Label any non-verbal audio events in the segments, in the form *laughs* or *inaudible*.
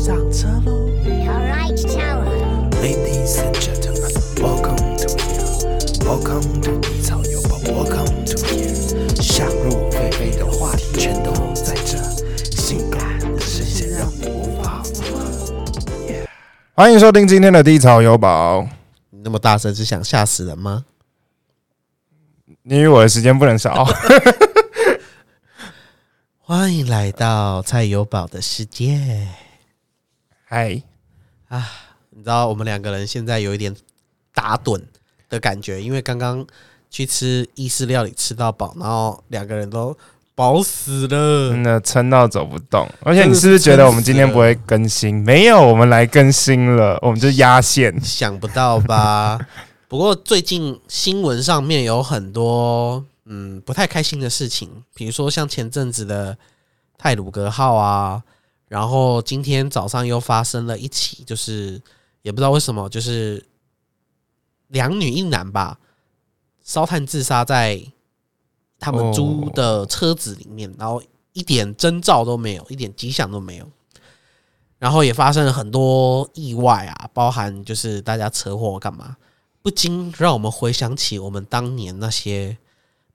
上车喽 Alright, Tower.，Ladies and gentlemen, welcome to here, welcome to 低潮有宝，welcome to here。想入非非的话题全都在这，性感的视线让你无法负荷。欢迎收听今天的低潮有宝。你那么大声是想吓死人吗？你与我的时间不能少。*laughs* 欢迎来到蔡友宝的世界。嗨，你知道我们两个人现在有一点打盹的感觉，因为刚刚去吃意式料理吃到饱，然后两个人都饱死了真。的撑到走不动。而且你是不是觉得我们今天不会更新？没有，我们来更新了，我们就压线。想不到吧？*laughs* 不过最近新闻上面有很多嗯不太开心的事情，比如说像前阵子的泰鲁格号啊，然后今天早上又发生了一起，就是也不知道为什么，就是两女一男吧，烧炭自杀在他们租的车子里面，然后一点征兆都没有，一点迹象都没有。然后也发生了很多意外啊，包含就是大家车祸干嘛，不禁让我们回想起我们当年那些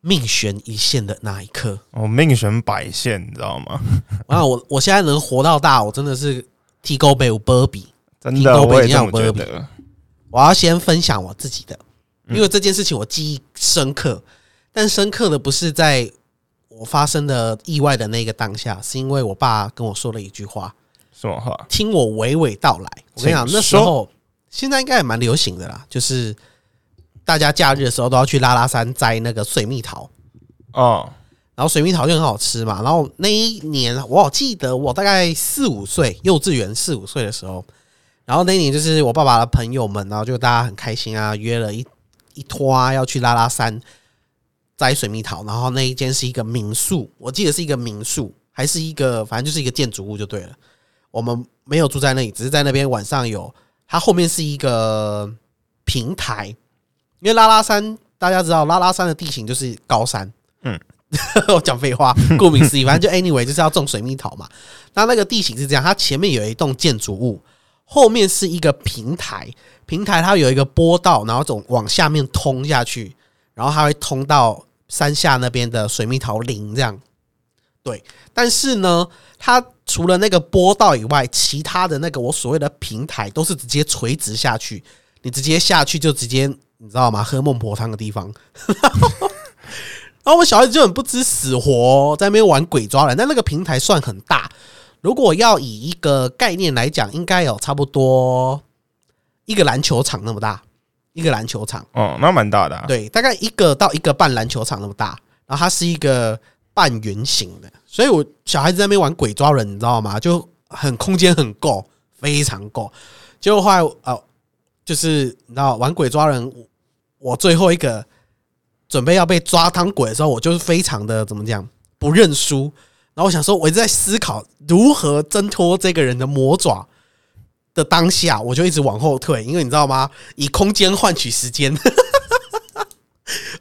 命悬一线的那一刻。我命悬百线，你知道吗？然 *laughs* 后我我现在能活到大，我真的是提高被我波比。真的，我也这么觉得。我要先分享我自己的，因为这件事情我记忆深刻，但深刻的不是在我发生的意外的那个当下，是因为我爸跟我说了一句话，什么话？听我娓娓道来。我跟你讲，那时候现在应该也蛮流行的啦，就是大家假日的时候都要去拉拉山摘那个水蜜桃，哦，然后水蜜桃就很好吃嘛。然后那一年我好记得我大概四五岁，幼稚园四五岁的时候，然后那一年就是我爸爸的朋友们，然后就大家很开心啊，约了一一拖啊要去拉拉山摘水蜜桃。然后那一间是一个民宿，我记得是一个民宿，还是一个反正就是一个建筑物就对了。我们没有住在那里，只是在那边晚上有，它后面是一个平台，因为拉拉山大家知道，拉拉山的地形就是高山。嗯，*laughs* 我讲废话，*laughs* 顾名思义，反正就 anyway 就是要种水蜜桃嘛。那那个地形是这样，它前面有一栋建筑物，后面是一个平台，平台它有一个坡道，然后总往下面通下去，然后它会通到山下那边的水蜜桃林这样。对，但是呢，它除了那个坡道以外，其他的那个我所谓的平台都是直接垂直下去，你直接下去就直接你知道吗？喝孟婆汤的地方。*laughs* 然后我小孩子就很不知死活哦、在那边玩鬼抓人。但那个平台算很大，如果要以一个概念来讲，应该有差不多一个篮球场那么大，一个篮球场。哦，那蛮大的、啊。，对，大概一个到一个半篮球场那么大，然后它是一个半圆形的，所以我小孩子在那边玩鬼抓人，你知道吗？就很空间很够，非常够。结果后来呃，就是你知道玩鬼抓人，我最后一个准备要被抓当鬼的时候，我就是非常的怎么讲不认输。然后我想说，我一直在思考如何挣脱这个人的魔爪的当下，我就一直往后退，因为你知道吗？以空间换取时间。*laughs*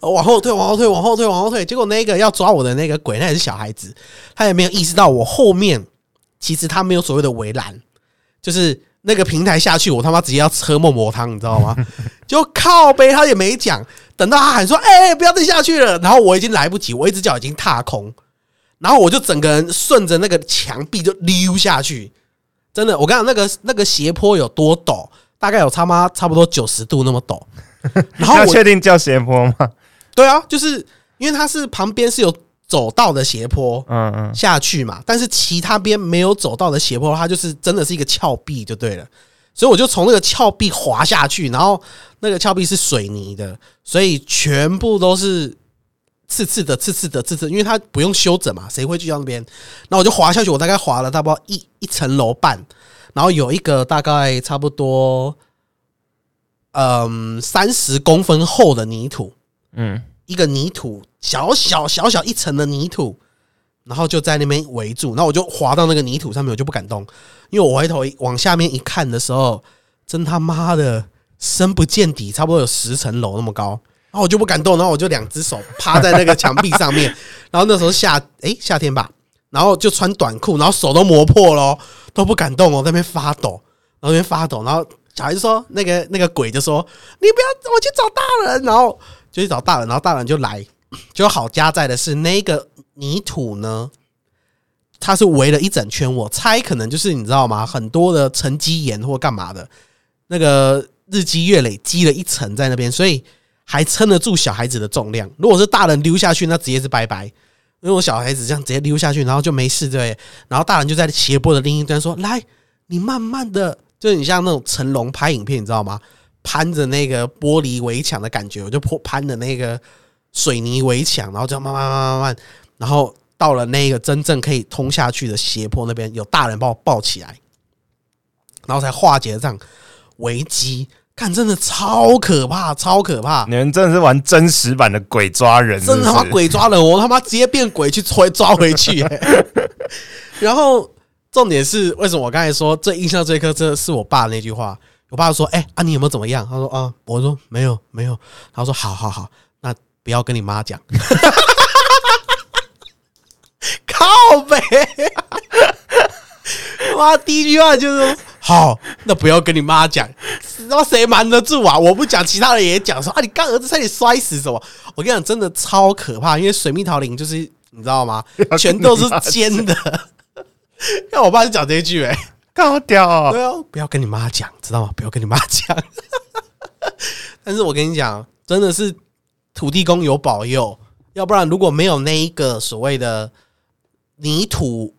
往后退，往后退，往后退，往后退。结果那个要抓我的那个鬼，那也是小孩子，他也没有意识到我后面其实他没有所谓的围栏，就是那个平台下去，我他妈直接要喝孟婆汤，你知道吗？*laughs* 就靠背，他也没讲。等到他喊说：“哎、不要再下去了！”然后我已经来不及，我一只脚已经踏空，然后我就整个人顺着那个墙壁就溜下去。真的，我跟你讲，那个那个斜坡有多陡，大概有他妈差不多九十度那么陡。*laughs* 然后确定叫斜坡吗？对啊，就是因为它是旁边是有走道的斜坡嗯嗯，下去嘛，但是其他边没有走道的斜坡，它就是真的是一个峭壁就对了。所以我就从那个峭壁滑下去，然后那个峭壁是水泥的，所以全部都是刺刺的、刺刺的、刺刺，因为它不用修整嘛，谁会去到那边？那我就滑下去，我大概滑了大不多一一层楼半，然后有一个大概差不多嗯三十公分厚的泥土，嗯，一个泥土，小小小小一层的泥土，然后就在那边围住，然后我就滑到那个泥土上面，我就不敢动，因为我回头往下面一看的时候，真他妈的深不见底，差不多有十层楼那么高，然后我就不敢动，然后我就两只手趴在那个墙壁上面，然后那时候夏诶、夏天吧，然后就穿短裤，然后手都磨破了，都不敢动哦，在那边发抖，然后那边发抖，然后小孩就说那个那个鬼就说你不要，我去找大人，然后就去找大人，然后大人就来，*coughs* 就好加在的是那个泥土呢。它是围了一整圈，我猜可能就是你知道吗？很多的沉积岩或干嘛的，那个日积月累积了一层在那边，所以还撑得住小孩子的重量。如果是大人溜下去，那直接是拜拜。因为我小孩子这样直接溜下去，然后就没事，对不对？然后大人就在斜坡的另一端说：“来，你慢慢的，就你像那种成龙拍影片，你知道吗？攀着那个玻璃围墙的感觉，我就攀攀着那个水泥围墙，然后就慢慢慢慢慢慢，然后。”到了那个真正可以通下去的斜坡那边，有大人把我抱起来，然后才化解这样危机。看，真的超可怕，超可怕！你们真的是玩真实版的鬼抓人，真的他妈鬼抓人，我他妈直接变鬼去抓抓回去。*laughs* 然后重点是，为什么我刚才说最印象最刻，这是我爸那句话。我爸说：“哎啊，你有没有怎么样？”他说：“啊。”我说：“没有，没有。”他说：“好好 *laughs* *laughs* 好，那不要跟你妈讲。”靠呗！妈，第一句话就是好，那不要跟你妈讲，他妈谁瞒得住啊？我不讲，其他人也讲说啊，你干儿子差点摔死什么？我跟你讲，真的超可怕，因为水蜜桃林就是你知道吗？*laughs* 全都是尖的。*laughs* 看我爸就讲这一句，哎，好屌！对啊，不要跟你妈讲，知道吗？不要跟你妈讲。*laughs* 但是我跟你讲，真的是土地公有保佑，要不然如果没有那一个所谓的。泥土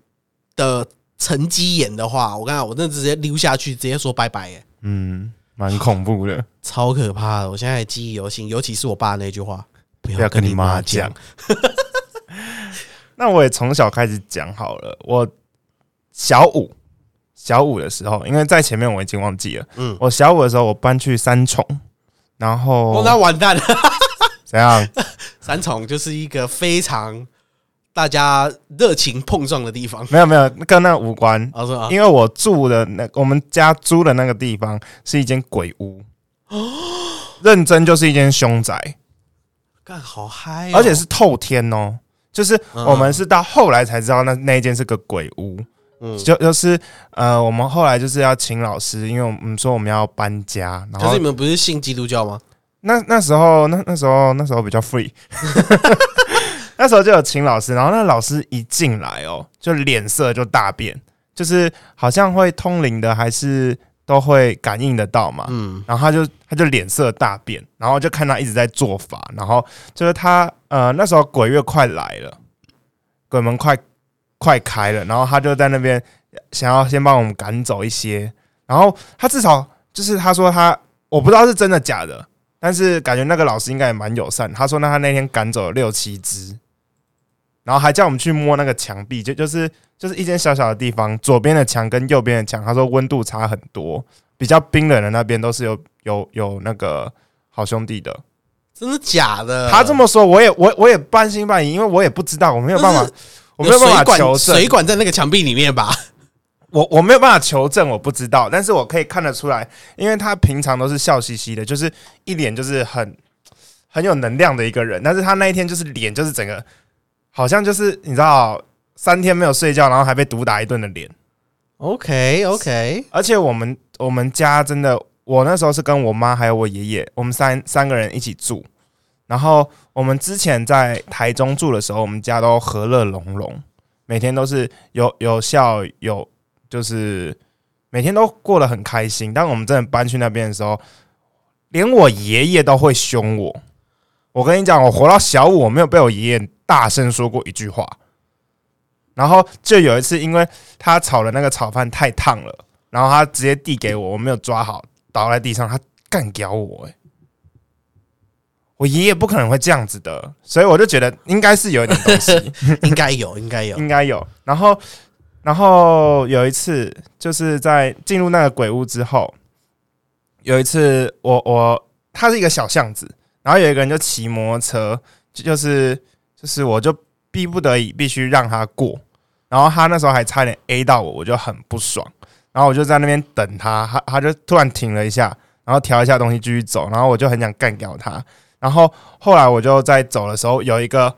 的沉积岩的话，我刚刚我那直接溜下去，直接说拜拜耶。嗯，蛮恐怖的，超可怕的。我现在记忆犹新，尤其是我爸那句话：“不要跟你妈讲。” *laughs* 那我也从小开始讲好了。我小五小五的时候，因为在前面我已经忘记了。嗯，我小五的时候，我搬去三重，然后那完蛋了。*laughs* 怎样？*laughs* 三重就是一个非常。大家热情碰撞的地方，没有没有跟那无关。因为我住的那我们家租的那个地方是一间鬼屋，哦认真就是一间凶宅。干好嗨，而且是透天哦，就是我们是到后来才知道那那一间是个鬼屋。嗯，就就是呃，我们后来就是要请老师，因为我们说我们要搬家。可是你们不是信基督教吗？那那时候那那时候那时候比较 free。*laughs* *laughs* 那时候就有请老师，然后那老师一进来哦，就脸色就大变，就是好像会通灵的，还是都会感应得到嘛。嗯，然后他就他就脸色大变，然后就看他一直在做法，然后就是他呃那时候鬼月快来了，鬼门快快开了，然后他就在那边想要先帮我们赶走一些，然后他至少就是他说他我不知道是真的假的，但是感觉那个老师应该也蛮友善，他说那他那天赶走了六七只。然后还叫我们去摸那个墙壁，就就是就是一间小小的地方，左边的墙跟右边的墙，他说温度差很多，比较冰冷的那边都是有有有那个好兄弟的，真的假的？他这么说，我也我我也半信半疑，因为我也不知道，我没有办法，我没有办法求证，水管在那个墙壁里面吧？我我没有办法求证，我不知道，但是我可以看得出来，因为他平常都是笑嘻嘻的，就是一脸就是很很有能量的一个人，但是他那一天就是脸就是整个。好像就是你知道，三天没有睡觉，然后还被毒打一顿的脸。OK OK，而且我们我们家真的，我那时候是跟我妈还有我爷爷，我们三三个人一起住。然后我们之前在台中住的时候，我们家都和乐融融，每天都是有有笑有，就是每天都过得很开心。但我们真的搬去那边的时候，连我爷爷都会凶我。我跟你讲，我活到小五，我没有被我爷爷大声说过一句话。然后就有一次，因为他炒的那个炒饭太烫了，然后他直接递给我，我没有抓好，倒在地上，他干掉我。哎，我爷爷不可能会这样子的，所以我就觉得应该是有一点东西，*laughs* 应该有，应该有，应该有。然后，然后有一次，就是在进入那个鬼屋之后，有一次，我我它是一个小巷子。然后有一个人就骑摩托车，就是就是我就逼不得已必须让他过，然后他那时候还差点 A 到我，我就很不爽，然后我就在那边等他，他他就突然停了一下，然后调一下东西继续走，然后我就很想干掉他，然后后来我就在走的时候有一个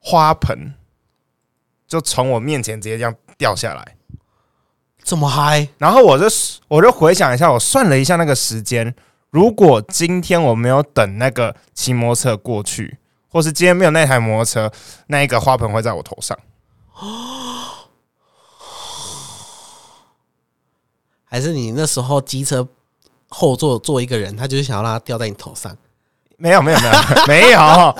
花盆，就从我面前直接这样掉下来。这么嗨，然后我就我就回想一下，我算了一下那个时间，如果今天我没有等那个骑摩托车过去，或是今天没有那台摩托车，那一个花盆会在我头上。*gasps* 还是你那时候机车后座坐一个人，他就是想要让他掉在你头上？没有没有没有 *laughs* 没有，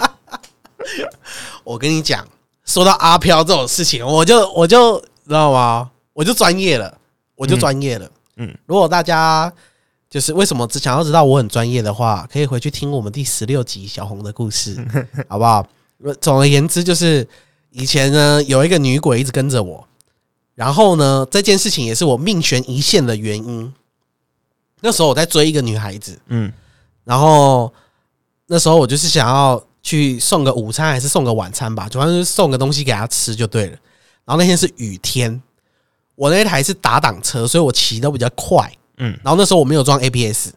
我跟你讲，说到阿飘这种事情，我就我就知道吗？我就专业了，我就专业了。嗯嗯，如果大家就是为什么只想要知道我很专业的话，可以回去听我们第十六集小红的故事，*laughs* 好不好？总而言之，就是以前呢有一个女鬼一直跟着我，然后呢这件事情也是我命悬一线的原因。那时候我在追一个女孩子，嗯然后那时候我就是想要去送个午餐还是送个晚餐吧，主要是送个东西给他吃就对了。然后那天是雨天，我那台是打挡车，所以我骑都比较快。嗯然后那时候我没有装 ABS，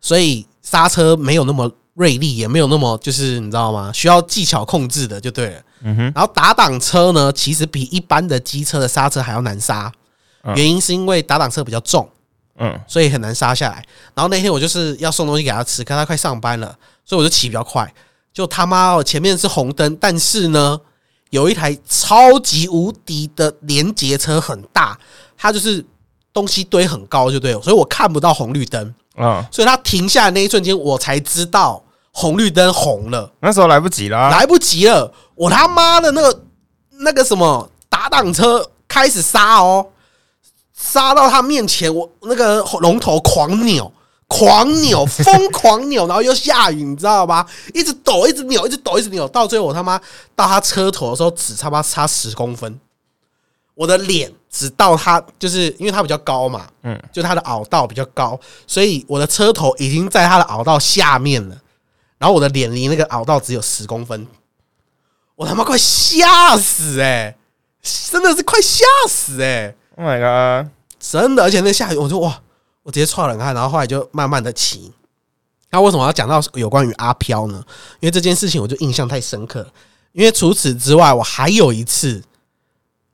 所以刹车没有那么锐利，也没有那么就是你知道吗？需要技巧控制的就对了。嗯哼，然后打挡车呢，其实比一般的机车的刹车还要难刹，嗯原因是因为打挡车比较重。嗯所以很难刹下来。然后那天我就是要送东西给他吃，看他快上班了，所以我就骑比较快。就他妈哦，前面是红灯，但是呢，有一台超级无敌的连接车很大，它就是东西堆很高，就对了，所以我看不到红绿灯。啊，所以它停下的那一瞬间，我才知道红绿灯红了，那时候来不及啦。来不及了。我他妈的那个那个什么打挡车开始刹哦，刹到他面前，我那个龙头狂扭，狂扭，疯狂扭，然后又下雨，你知道吗？*laughs* 一直抖，一直扭，一直抖，一直扭，到最后我他妈到他车头的时候，只他妈差十公分，我的脸只到他，就是因为他比较高嘛，嗯，就他的凹道比较高，所以我的车头已经在他的凹道下面了，然后我的脸离那个凹道只有十公分，我他妈快吓死哎、真的是快吓死哎、Oh my god！真的，而且那下雨，我就哇，我直接踹冷汗，然后后来就慢慢的骑。那为什么要讲到有关于阿飘呢？因为这件事情我就印象太深刻。因为除此之外，我还有一次，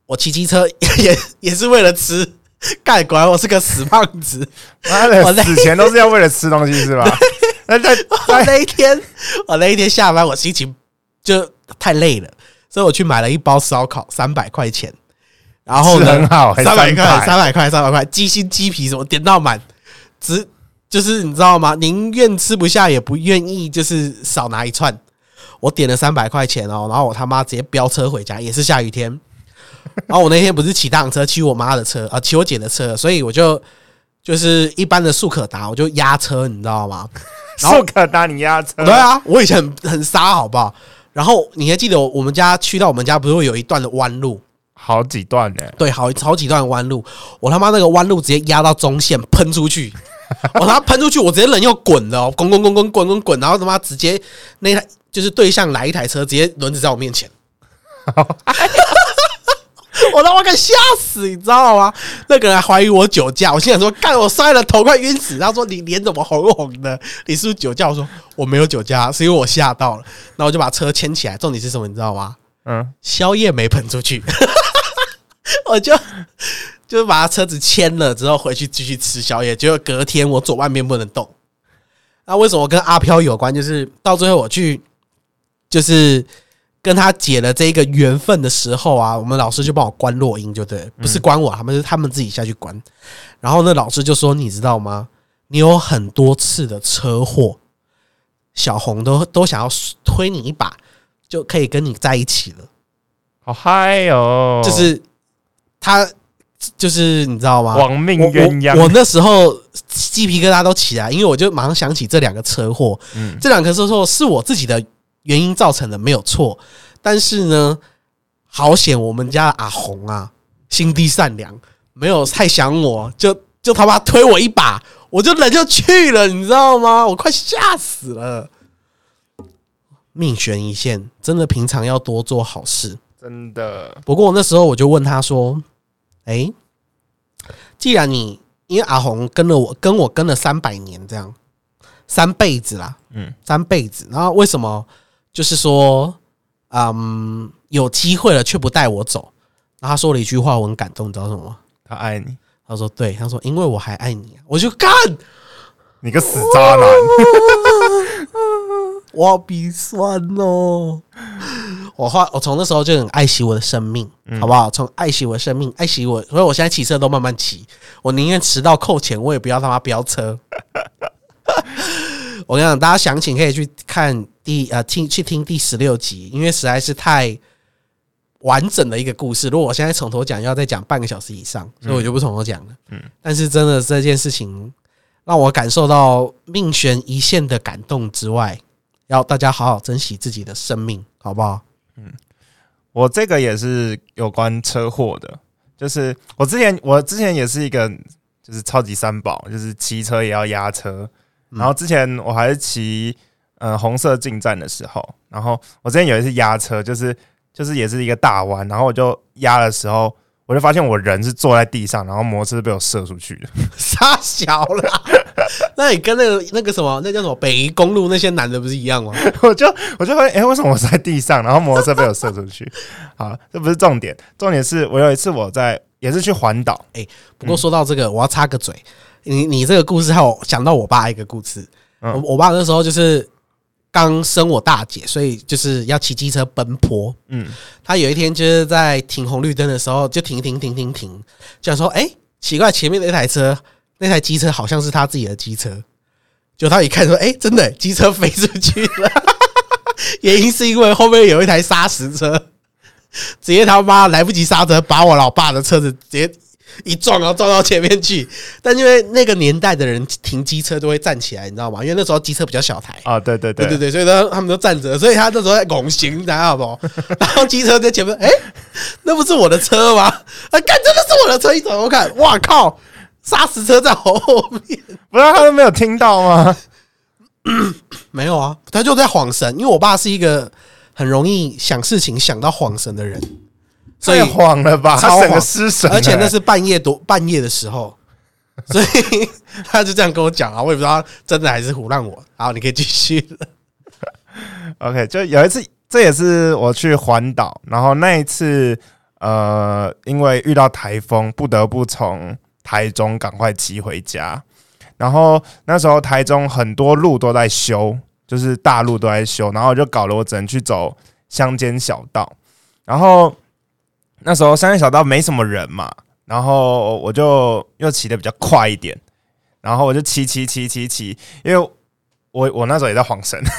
我骑机车 *laughs* 也也是为了吃，盖果然我是个死胖子。妈的，死前都是要为了吃东西是吧？*laughs* 那在我那一天，我那一天下班，我心情就太累了，所以我去买了一包烧烤，三百块钱。然后呢，是很好，三百块，300三百块，三百块，鸡心鸡皮什么点到满，只就是你知道吗？宁愿吃不下，也不愿意就是少拿一串。我点了三百块钱哦，然后我他妈直接飙车回家，也是下雨天。然后我那天不是骑档车，骑我妈的车啊，骑我姐的车，所以我就就是一般的速可达，我就压车，你知道吗？速可达你压车，对啊，我以前很很傻，好不好？然后你还记得我我们家去到我们家不是会有一段的弯路？好几段呢。对，好好几段弯路，我他妈那个弯路直接压到中线喷出去，*laughs* 我他妈喷出去，我直接人又滚了，滚滚滚滚滚滚滚，然后他妈直接那台就是对向来一台车，直接轮子在我面前，*laughs* 我他妈快吓死，你知道吗？那个人怀疑我酒驾，我心想说，干我摔了头快晕死。他说你脸怎么红红的？你是不是酒驾？我说我没有酒驾，是因为我吓到了。然后我就把车牵起来，重点是什么？你知道吗？嗯，宵夜没喷出去，*laughs* 我就就把他车子牵了之后回去继续吃宵夜。结果隔天我左半边不能动。那为什么跟阿飘有关？就是到最后我去，就是跟他解了这个缘分的时候啊，我们老师就帮我关落音，就对，不是关我，他们是他们自己下去关。然后那老师就说：“你知道吗？你有很多次的车祸，小红都都想要推你一把，就可以跟你在一起了。”好嗨哦！就是他，就是你知道吗？亡命鸳鸯。我我那时候鸡皮疙瘩都起来，因为我就马上想起这两个车祸，嗯这两个车祸是我自己的原因造成的，没有错。但是呢，好险我们家的阿红啊，心地善良，没有太想我，就就他妈推我一把，我就人就去了，你知道吗？我快吓死了。命悬一线，真的平常要多做好事。真的，不过我那时候我就问他说：“哎、既然你因为阿红跟了我，跟我跟了三百年，这样三辈子啦，嗯，三辈子，然后为什么就是说，嗯，有机会了却不带我走？然后他说了一句话，我很感动，你知道什么？他爱你，他说：“对，他说因为我还爱你啊。”我就干，你个死渣男！*laughs* 我好鼻酸哦。我后我从那时候就很爱惜我的生命，好不好？从爱惜我的生命，爱惜我，所以我现在骑车都慢慢骑，我宁愿迟到扣钱，我也不要他妈飙车。*laughs* 我跟你讲，大家详情可以去看第呃听去听第十六集，因为实在是太完整的一个故事。如果我现在从头讲，要再讲半个小时以上，所以我就不从头讲了。嗯，但是真的这件事情让我感受到命悬一线的感动之外，要大家好好珍惜自己的生命，好不好？嗯我这个也是有关车祸的，就是我之前我之前也是一个就是超级三宝，就是骑车也要压车。然后之前我还是骑呃红色进站的时候，然后我之前有一次压车，就是就是也是一个大弯，然后我就压的时候，我就发现我人是坐在地上，然后摩托车被我射出去的。*laughs* 傻小了，*laughs* 那你跟那个那个什么，那叫什么北宜公路那些男的不是一样吗？*laughs* 我就我就发现，哎、为什么我是在地上，然后摩托车被我射出去？*laughs* 好，这不是重点，重点是我有一次我在也是去环岛，哎不过说到这个，我要插个嘴，你你这个故事还有想到我爸一个故事。嗯我我爸那时候就是刚生我大姐，所以就是要骑机车奔波。嗯，他有一天就是在停红绿灯的时候，就停停停停停，就想说：“哎、奇怪，前面那台车，那台机车好像是他自己的机车。”就他一看说：“哎、真的，机车飞出去了。*laughs* ”原因是因为后面有一台砂石车，直接他妈来不及刹车，把我老爸的车子直接一撞，然后撞到前面去。但因为那个年代的人停机车都会站起来，你知道吗？因为那时候机车比较小台。啊，对对对对对对，所以呢，他们都站着，所以他那时候在拱形，你知道不？*laughs* 然后机车在前面，哎、那不是我的车吗？啊，看，真的是我的车！一转头看，哇靠，砂石车在我后面。不是他都没有听到吗？没有啊，他就在晃神，因为我爸是一个很容易想事情想到晃神的人，所以太慌了吧，超他整个失神了，而且那是半夜多半夜的时候，所以 *laughs* 他就这样跟我讲啊，我也不知道他真的还是胡乱我。好，你可以继续了。*laughs* OK，就有一次，这也是我去环岛，然后那一次，呃，因为遇到台风，不得不从台中赶快骑回家。然后那时候台中很多路都在修，就是大路都在修，然后就搞得我只能去走乡间小道。然后那时候乡间小道没什么人嘛，然后我就又骑的比较快一点，然后我就骑骑骑骑骑，因为我我那时候也在晃神。*laughs*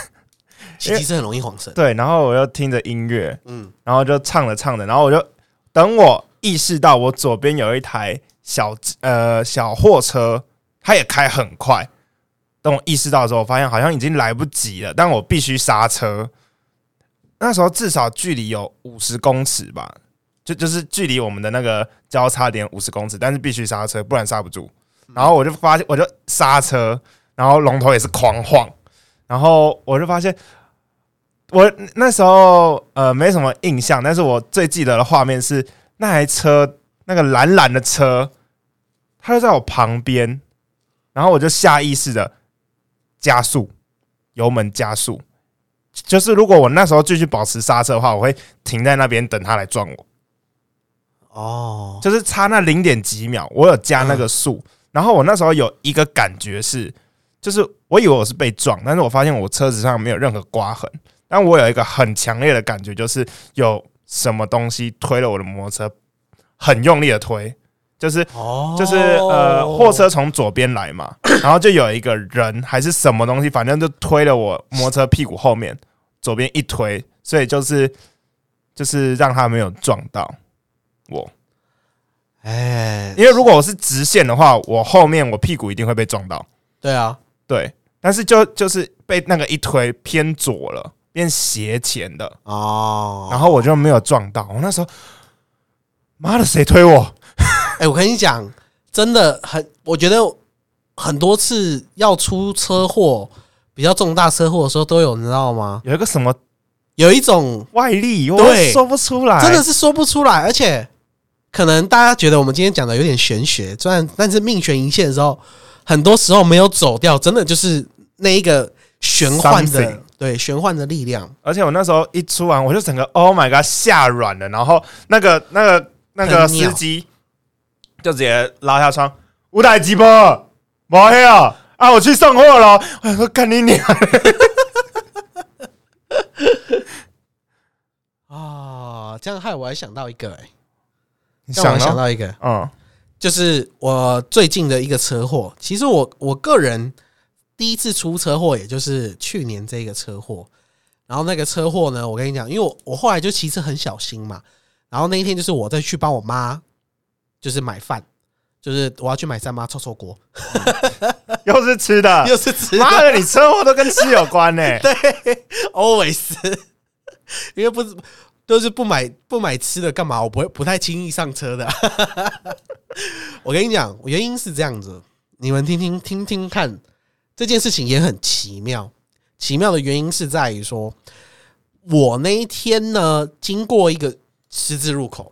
骑机车很容易晃神，对，然后我又听着音乐，嗯，然后就唱着唱着，然后我就等我意识到我左边有一台小呃小货车，它也开很快。等我意识到的时候，我发现好像已经来不及了，但我必须刹车。那时候至少距离有五十公尺吧，就就是距离我们的那个交叉点五十公尺，但是必须刹车，不然刹不住。然后我就发现，我就刹车，然后龙头也是狂晃，然后我就发现。我那时候呃没什么印象，但是我最记得的画面是那台车那个蓝蓝的车，它就在我旁边，然后我就下意识的加速，油门加速，就是如果我那时候继续保持刹车的话，我会停在那边等他来撞我，哦，就是差那零点几秒，我有加那个速，然后我那时候有一个感觉是，就是我以为我是被撞，但是我发现我车子上没有任何刮痕。但我有一个很强烈的感觉，就是有什么东西推了我的摩托车，很用力的推，就是哦，就是呃，货车从左边来嘛，*coughs* 然后就有一个人还是什么东西，反正就推了我摩托车屁股后面，左边一推，所以就是就是让他没有撞到我，哎，因为如果我是直线的话，我后面我屁股一定会被撞到，对啊，对，但是就就是被那个一推偏左了，变斜前的，哦，然后我就没有撞到。我那时候，妈的，谁推我？哎、我跟你讲，真的很，我觉得很多次要出车祸，比较重大车祸的时候都有，你知道吗？有一个什么有一种外力，我对说不出来，真的是说不出来，而且可能大家觉得我们今天讲的有点玄学，虽然但是命悬一线的时候，很多时候没有走掉，真的就是那一个玄幻 Something 的，对玄幻的力量。而且我那时候一出完，我就整个 Oh my God 吓软了，然后那个那个那个很鸟司机就直接拉下窗，五台机不？没有啊，啊我去送货了。我想说，干你娘！啊，这样害我还想到一个、欸，你让我还想到？一个，嗯就是我最近的一个车祸。其实我我个人第一次出车祸，也就是去年这个车祸。然后那个车祸呢，我跟你讲，因为我我后来就骑车很小心嘛。然后那一天就是我再去帮我妈，就是买饭，就是我要去买三妈臭臭锅，又是吃的，*laughs* 又是吃的。妈的，你车祸都跟吃有关呢、*laughs* 对，always，*laughs* 因为不是都是不买不买吃的干嘛？我不会不太轻易上车的。我跟你讲，原因是这样子，你们听听听听看，这件事情也很奇妙。奇妙的原因是在于说，我那一天呢，经过一个十字路口，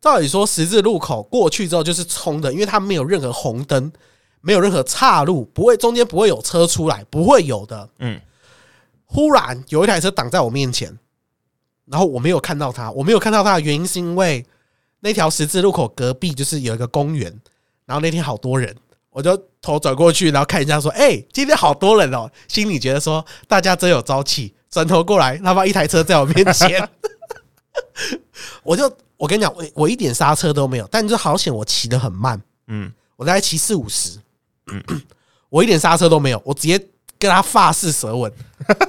照理说十字路口过去之后就是冲的，因为它没有任何红灯，没有任何岔路，不会中间不会有车出来，不会有的。嗯，忽然有一台车挡在我面前，然后我没有看到它。我没有看到它的原因是因为那条十字路口隔壁就是有一个公园，然后那天好多人，我就头转过去，然后看一下说：“哎、今天好多人哦。”心里觉得说大家真有朝气。转头过来，他妈一台车在我面前，*laughs* 我就我跟你讲，我我一点刹车都没有，但就好险，我骑得很慢，嗯，我大概骑四五十，*clears throat* 我一点刹车都没有，我直接跟他发式舌吻。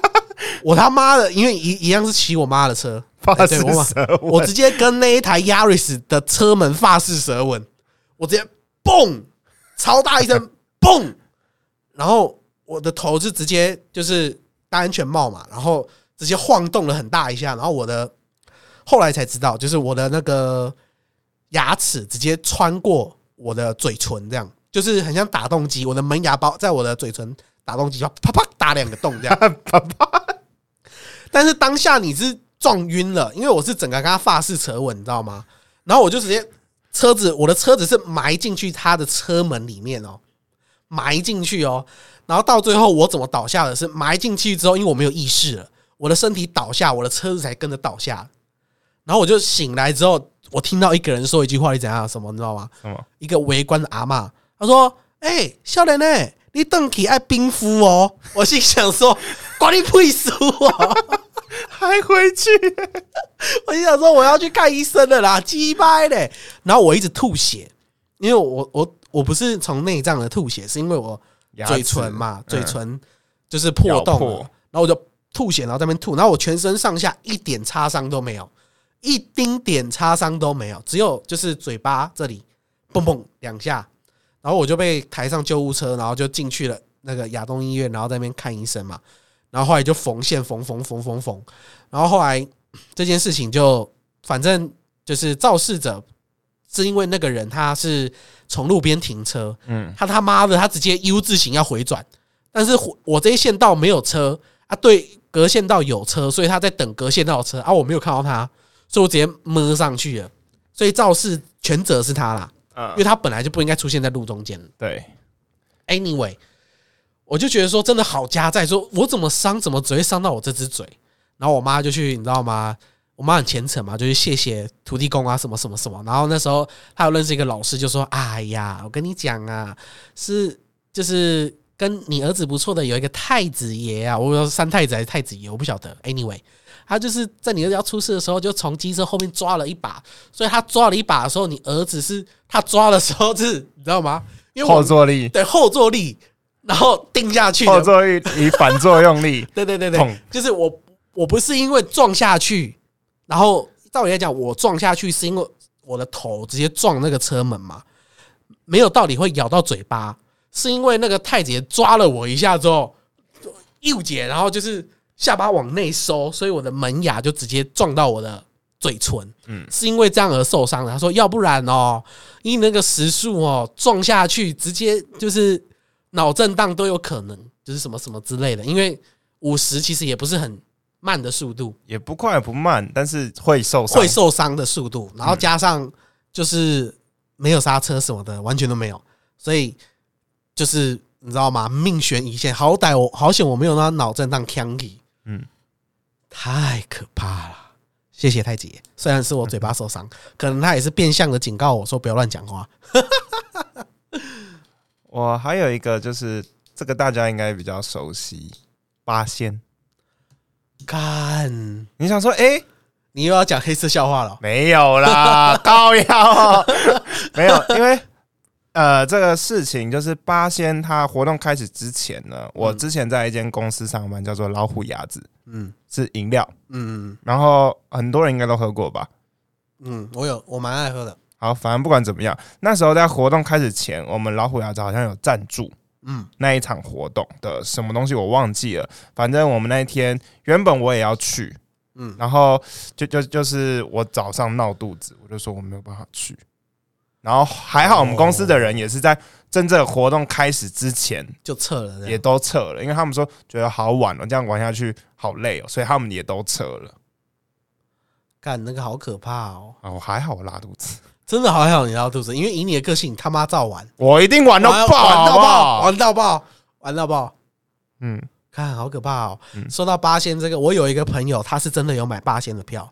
*laughs* 我他妈的，因为一一样是骑我妈的车，发誓舌吻。我直接跟那一台 Yaris 的车门发式舌吻，我直接嘣，超大一声 *laughs* 嘣，然后我的头是直接就是戴安全帽嘛，然后直接晃动了很大一下，然后我的后来才知道，就是我的那个牙齿直接穿过我的嘴唇，这样就是很像打洞机，我的门牙包在我的嘴唇打洞机，然后啪啪打两个洞这样，啪啪。但是当下你是撞晕了，因为我是整个跟他发式扯稳，你知道吗？然后我就直接车子，我的车子是埋进去他的车门里面哦，埋进去哦。然后到最后我怎么倒下的是埋进去之后，因为我没有意识了，我的身体倒下，我的车子才跟着倒下。然后我就醒来之后，我听到一个人说一句话，你怎样？什么你知道吗？什么？一个围观的阿嬷，她说：“哎、少年呢、你邓起爱冰敷哦。”我心想说：“关你屁事哦！”还回去？*laughs* 我心想说我要去看医生了啦，鸡掰嘞！然后我一直吐血，因为我我我不是从内脏的吐血，是因为我嘴唇嘛，嘴唇就是破洞破然后我就吐血，然后在那边吐，然后我全身上下一点擦伤都没有，一丁点擦伤都没有，只有就是嘴巴这里蹦蹦两下，然后我就被抬上救护车，然后就进去了那个亚东医院，然后在那边看医生嘛，然后后来就缝线缝缝缝缝缝，然后后来这件事情就反正就是肇事者是因为那个人他是从路边停车，嗯，他他妈的他直接 U 字形要回转，但是我这一线道没有车啊，对，隔线道有车，所以他在等隔线道的车啊，我没有看到他，所以我直接摸上去了，所以肇事全责是他啦，因为嗯，他本来就不应该出现在路中间。对，Anyway，我就觉得说真的好加在，说我怎么伤，怎么只会伤到我这只嘴？然后我妈就去，你知道吗？我妈很虔诚嘛，就去谢谢土地公啊，什么什么什么。然后那时候她有认识一个老师，就说：“哎呀，我跟你讲啊，是就是跟你儿子不错的有一个太子爷啊，我不知道是三太子还是太子爷，我不晓得。Anyway，他就是在你儿子要出事的时候，就从机车后面抓了一把，所以他抓了一把的时候，你儿子是他抓的时候是，你知道吗？因为后坐力，对后坐力，然后定下去。后坐力以反作用力，*laughs* 对对对对，就是我我不是因为撞下去，然后照理来讲，我撞下去是因为我的头直接撞那个车门嘛，没有道理会咬到嘴巴，是因为那个太姐抓了我一下之后，右姐，然后就是下巴往内收，所以我的门牙就直接撞到我的嘴唇，嗯。是因为这样而受伤的。他说，要不然哦，因那个时速哦撞下去，直接就是脑震荡都有可能，就是什么什么之类的。因为五十其实也不是很慢的速度，也不快不慢，但是会受伤，会受伤的速度，然后加上就是没有刹车什么的，完全都没有，所以就是你知道吗？命悬一线，好歹我好险我没有那脑震荡 n g 嗯，太可怕了。谢谢太姐。虽然是我嘴巴受伤，*laughs* 可能他也是变相的警告我说不要乱讲话。*laughs* 我还有一个就是这个大家应该比较熟悉，八仙。干，你想说，哎、你又要讲黑色笑话了？没有啦，*laughs* 高腰没有，因为呃，这个事情就是八仙它活动开始之前呢，我之前在一间公司上班，叫做老虎牙子，嗯是饮料，嗯然后很多人应该都喝过吧。嗯，我有，我蛮爱喝的。好，反正不管怎么样，那时候在活动开始前，我们老虎牙子好像有赞助嗯那一场活动的什么东西，我忘记了。反正我们那一天原本我也要去，嗯，然后就就就是我早上闹肚子，我就说我没有办法去。然后还好我们公司的人也是在真正活动开始之前就撤了。也都撤了，因为他们说觉得好晚了，这样玩下去好累哦，所以他们也都撤了。干那个好可怕哦！啊，我还好，我拉肚子，真的好想你拉肚子，因为以你的个性，你他妈照玩，我一定玩到爆，玩到爆？玩到爆，玩到爆。嗯，看，好可怕哦！嗯说到八仙这个，我有一个朋友，他是真的有买八仙的票，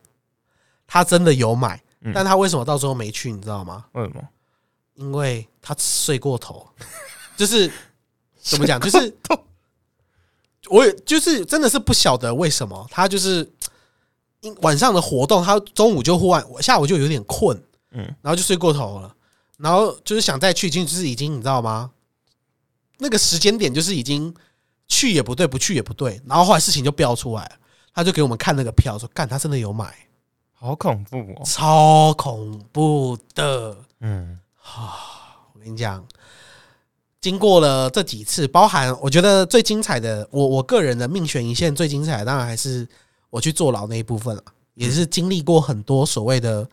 他真的有买，嗯。但他为什么到时候没去，你知道吗？为什么？因为他睡过头，*laughs* 就是怎么讲，就是我也就是真的是不晓得为什么他就是因晚上的活动，他中午就忽然下午就有点困，嗯。然后就睡过头了，然后就是想再去，已经就是已经你知道吗？那个时间点就是已经去也不对，不去也不对，然后后来事情就飙出来了，他就给我们看那个票，说干他真的有买，好恐怖哦。超恐怖的。嗯我跟你讲，经过了这几次，包含我觉得最精彩的，我我个人的命悬一线最精彩，当然还是我去坐牢那一部分了，也是经历过很多所谓的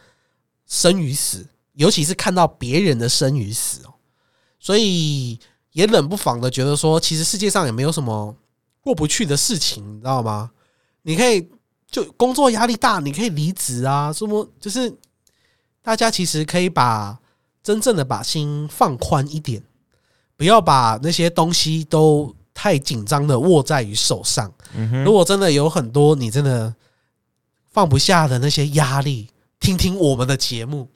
生与死，尤其是看到别人的生与死哦，所以也冷不防的觉得说，其实世界上也没有什么过不去的事情，你知道吗？你可以就工作压力大，你可以离职啊，什么就是大家其实可以把真正的把心放宽一点，不要把那些东西都太紧张的握在于手上。嗯，如果真的有很多你真的放不下的那些压力，听听我们的节目，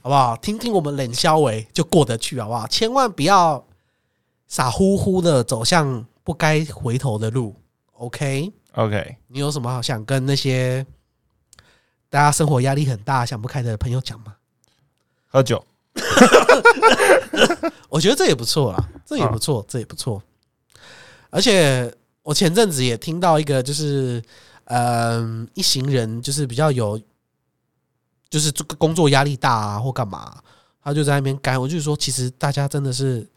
好不好？听听我们冷消维就过得去，好不好？千万不要傻乎乎的走向不该回头的路。OK，OK，你有什么好想跟那些大家生活压力很大、想不开的朋友讲吗？喝酒。*laughs* 我觉得这也不错啦，这也不错，这也不错。而且我前阵子也听到一个，就是嗯、一行人就是比较有，就是这个工作压力大啊，或干嘛，他就在那边干。我就说，其实大家真的是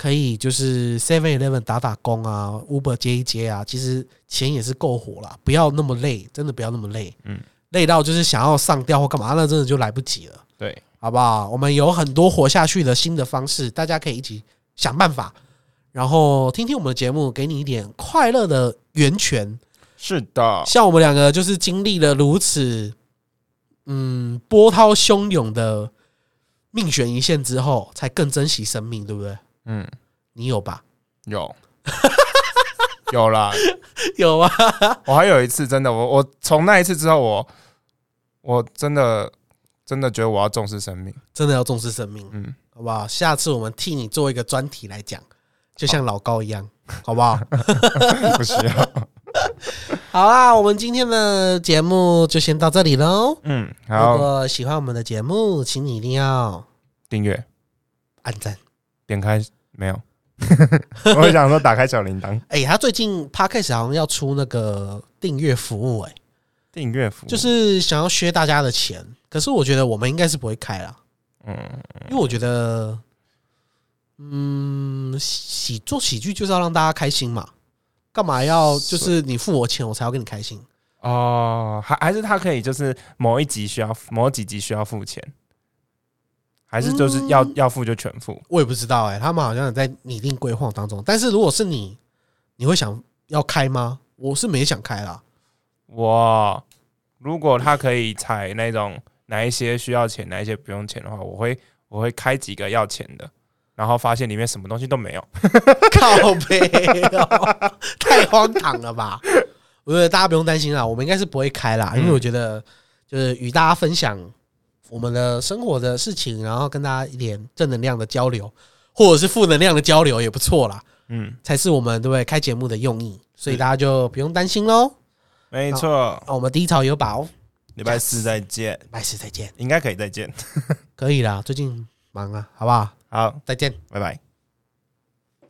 可以，就是 Seven Eleven 打打工啊，Uber 接一接啊，其实钱也是够活了，不要那么累，真的不要那么累，嗯，累到就是想要上吊或干嘛，那真的就来不及了。对，好不好？我们有很多活下去的新的方式，大家可以一起想办法，然后听听我们的节目，给你一点快乐的源泉。是的，像我们两个就是经历了如此，嗯，波涛汹涌的命悬一线之后，才更珍惜生命，对不对？嗯，你有吧？有，*laughs* 有啦。有啊，*laughs* 我还有一次真的，我我从那一次之后，我我真的真的觉得我要重视生命。真的要重视生命，嗯，好不好？下次我们替你做一个专题来讲，就像老高一样，好不好？*laughs* 不需要。好啦，我们今天的节目就先到这里喽。嗯，如，果喜欢我们的节目，请你一定要订阅，按赞。点开没有？*laughs* 我想说打开小铃铛，*laughs* 哎、他最近 Podcast 好像要出那个订阅服务、哎，订阅服务。就是想要削大家的钱。可是我觉得我们应该是不会开啦，嗯，因为我觉得，嗯，喜做喜剧就是要让大家开心嘛，干嘛要就是你付我钱我才要跟你开心？哦，还还是他可以就是某一集需要某几集需要付钱，还是就是要、嗯要付就全付？我也不知道哎、他们好像有在拟定规划当中。但是如果是你，你会想要开吗？我是没想开啦。我如果他可以采那种哪一些需要钱，哪一些不用钱的话，我会我会开几个要钱的，然后发现里面什么东西都没有。*laughs* 靠背哦，太荒唐了吧！我觉得大家不用担心啦，我们应该是不会开啦，因为我觉得就是与大家分享我们的生活的事情，然后跟大家一点正能量的交流，或者是负能量的交流也不错啦，嗯，才是我们对不对开节目的用意，所以大家就不用担心喽。没错，那我们低潮有宝，礼拜四再见，拜四再见，应该可以再见。*laughs* 可以啦，最近忙啊，好不好？好，再见。拜拜。